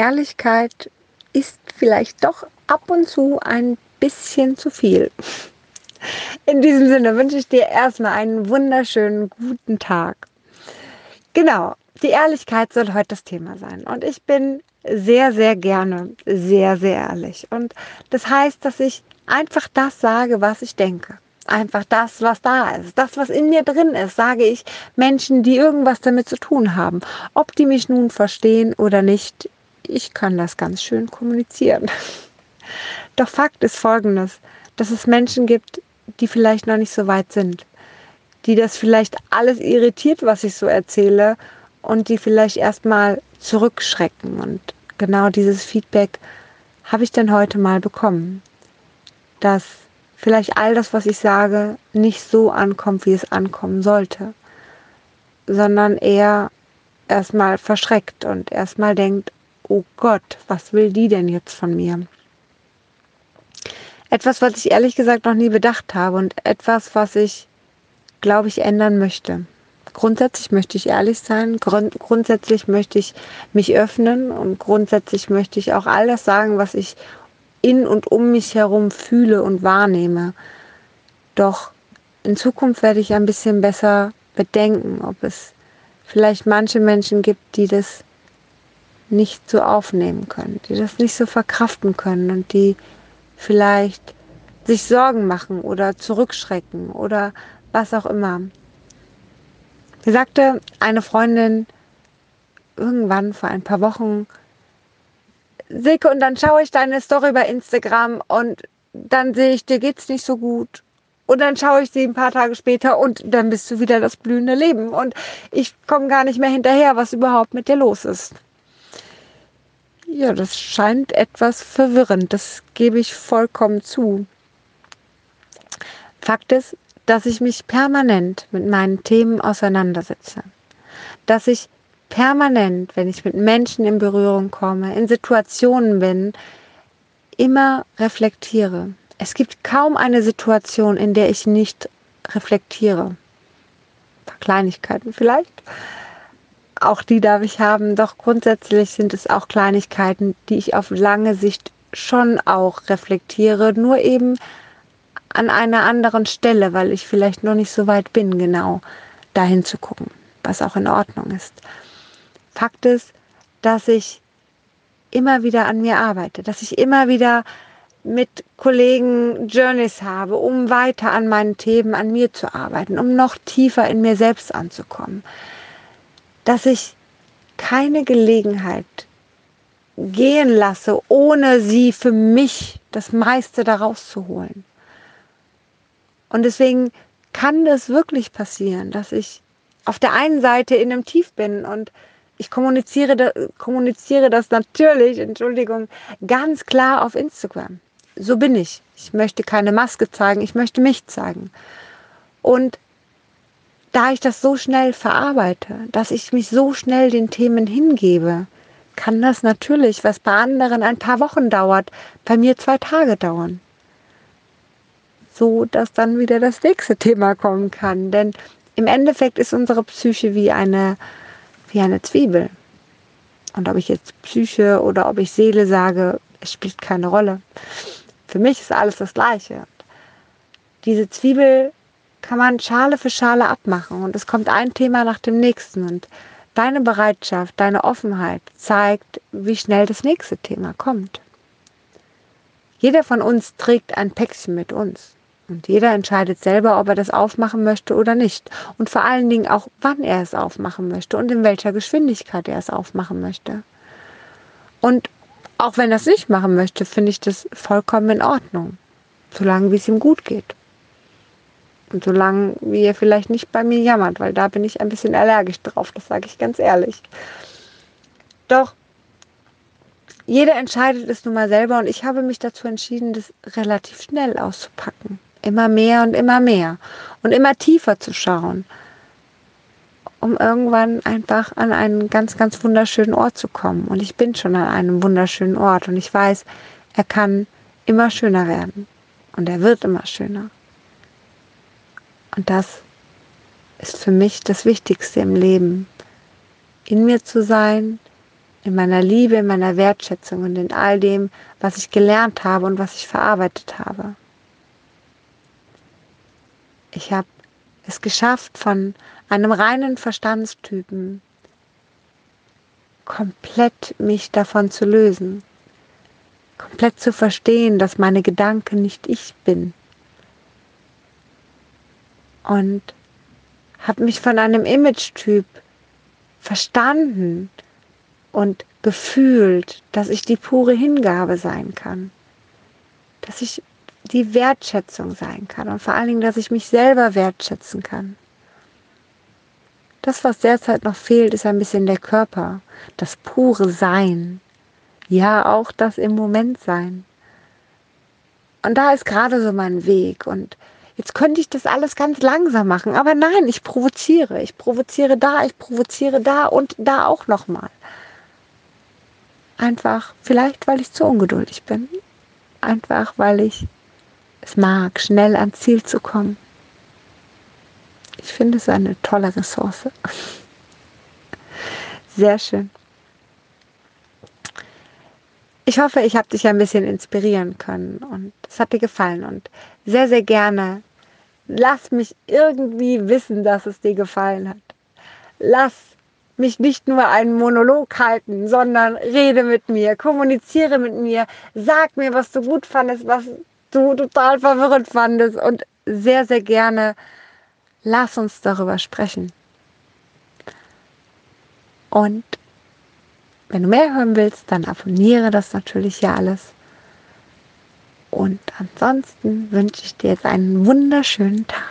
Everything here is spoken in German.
Ehrlichkeit ist vielleicht doch ab und zu ein bisschen zu viel. In diesem Sinne wünsche ich dir erstmal einen wunderschönen guten Tag. Genau, die Ehrlichkeit soll heute das Thema sein. Und ich bin sehr, sehr gerne sehr, sehr ehrlich. Und das heißt, dass ich einfach das sage, was ich denke. Einfach das, was da ist. Das, was in mir drin ist, sage ich Menschen, die irgendwas damit zu tun haben. Ob die mich nun verstehen oder nicht, ich kann das ganz schön kommunizieren. Doch Fakt ist folgendes, dass es Menschen gibt, die vielleicht noch nicht so weit sind, die das vielleicht alles irritiert, was ich so erzähle und die vielleicht erstmal zurückschrecken. Und genau dieses Feedback habe ich dann heute mal bekommen, dass vielleicht all das, was ich sage, nicht so ankommt, wie es ankommen sollte, sondern eher erstmal verschreckt und erstmal denkt, oh Gott, was will die denn jetzt von mir? Etwas, was ich ehrlich gesagt noch nie bedacht habe und etwas, was ich, glaube ich, ändern möchte. Grundsätzlich möchte ich ehrlich sein, grund grundsätzlich möchte ich mich öffnen und grundsätzlich möchte ich auch all das sagen, was ich in und um mich herum fühle und wahrnehme. Doch in Zukunft werde ich ein bisschen besser bedenken, ob es vielleicht manche Menschen gibt, die das nicht so aufnehmen können, die das nicht so verkraften können und die vielleicht sich Sorgen machen oder zurückschrecken oder was auch immer. Mir sagte eine Freundin irgendwann vor ein paar Wochen, Silke, und dann schaue ich deine Story bei Instagram und dann sehe ich, dir geht's nicht so gut. Und dann schaue ich sie ein paar Tage später und dann bist du wieder das blühende Leben. Und ich komme gar nicht mehr hinterher, was überhaupt mit dir los ist. Ja, das scheint etwas verwirrend. Das gebe ich vollkommen zu. Fakt ist, dass ich mich permanent mit meinen Themen auseinandersetze. Dass ich permanent, wenn ich mit Menschen in Berührung komme, in Situationen bin, immer reflektiere. Es gibt kaum eine Situation, in der ich nicht reflektiere. Ein paar Kleinigkeiten vielleicht. Auch die darf ich haben, doch grundsätzlich sind es auch Kleinigkeiten, die ich auf lange Sicht schon auch reflektiere, nur eben an einer anderen Stelle, weil ich vielleicht noch nicht so weit bin, genau dahin zu gucken, was auch in Ordnung ist. Fakt ist, dass ich immer wieder an mir arbeite, dass ich immer wieder mit Kollegen Journeys habe, um weiter an meinen Themen, an mir zu arbeiten, um noch tiefer in mir selbst anzukommen. Dass ich keine Gelegenheit gehen lasse, ohne sie für mich das meiste daraus zu holen. Und deswegen kann es wirklich passieren, dass ich auf der einen Seite in einem Tief bin und ich kommuniziere, kommuniziere das natürlich, Entschuldigung, ganz klar auf Instagram. So bin ich. Ich möchte keine Maske zeigen, ich möchte mich zeigen. Und da ich das so schnell verarbeite, dass ich mich so schnell den Themen hingebe, kann das natürlich, was bei anderen ein paar Wochen dauert, bei mir zwei Tage dauern. So dass dann wieder das nächste Thema kommen kann. Denn im Endeffekt ist unsere Psyche wie eine wie eine Zwiebel. Und ob ich jetzt Psyche oder ob ich Seele sage, es spielt keine Rolle. Für mich ist alles das Gleiche. Diese Zwiebel kann man Schale für Schale abmachen und es kommt ein Thema nach dem nächsten und deine Bereitschaft, deine Offenheit zeigt, wie schnell das nächste Thema kommt. Jeder von uns trägt ein Päckchen mit uns. Und jeder entscheidet selber, ob er das aufmachen möchte oder nicht. Und vor allen Dingen auch, wann er es aufmachen möchte und in welcher Geschwindigkeit er es aufmachen möchte. Und auch wenn er es nicht machen möchte, finde ich das vollkommen in Ordnung. Solange wie es ihm gut geht. Und solange wie er vielleicht nicht bei mir jammert, weil da bin ich ein bisschen allergisch drauf, das sage ich ganz ehrlich. Doch jeder entscheidet es nun mal selber und ich habe mich dazu entschieden, das relativ schnell auszupacken. Immer mehr und immer mehr. Und immer tiefer zu schauen. Um irgendwann einfach an einen ganz, ganz wunderschönen Ort zu kommen. Und ich bin schon an einem wunderschönen Ort. Und ich weiß, er kann immer schöner werden. Und er wird immer schöner. Und das ist für mich das Wichtigste im Leben. In mir zu sein, in meiner Liebe, in meiner Wertschätzung und in all dem, was ich gelernt habe und was ich verarbeitet habe. Ich habe es geschafft, von einem reinen Verstandstypen komplett mich davon zu lösen, komplett zu verstehen, dass meine Gedanken nicht ich bin. Und habe mich von einem Image-Typ verstanden und gefühlt, dass ich die pure Hingabe sein kann, dass ich die Wertschätzung sein kann und vor allen Dingen, dass ich mich selber wertschätzen kann. Das, was derzeit noch fehlt, ist ein bisschen der Körper, das pure Sein. Ja, auch das im Moment sein. Und da ist gerade so mein Weg. Und jetzt könnte ich das alles ganz langsam machen. Aber nein, ich provoziere. Ich provoziere da, ich provoziere da und da auch nochmal. Einfach, vielleicht weil ich zu ungeduldig bin. Einfach weil ich es mag, schnell ans Ziel zu kommen. Ich finde es eine tolle Ressource. Sehr schön. Ich hoffe, ich habe dich ein bisschen inspirieren können und es hat dir gefallen und sehr, sehr gerne lass mich irgendwie wissen, dass es dir gefallen hat. Lass mich nicht nur einen Monolog halten, sondern rede mit mir, kommuniziere mit mir, sag mir, was du gut fandest, was du total verwirrend fandest und sehr, sehr gerne lass uns darüber sprechen. Und wenn du mehr hören willst, dann abonniere das natürlich hier alles. Und ansonsten wünsche ich dir jetzt einen wunderschönen Tag.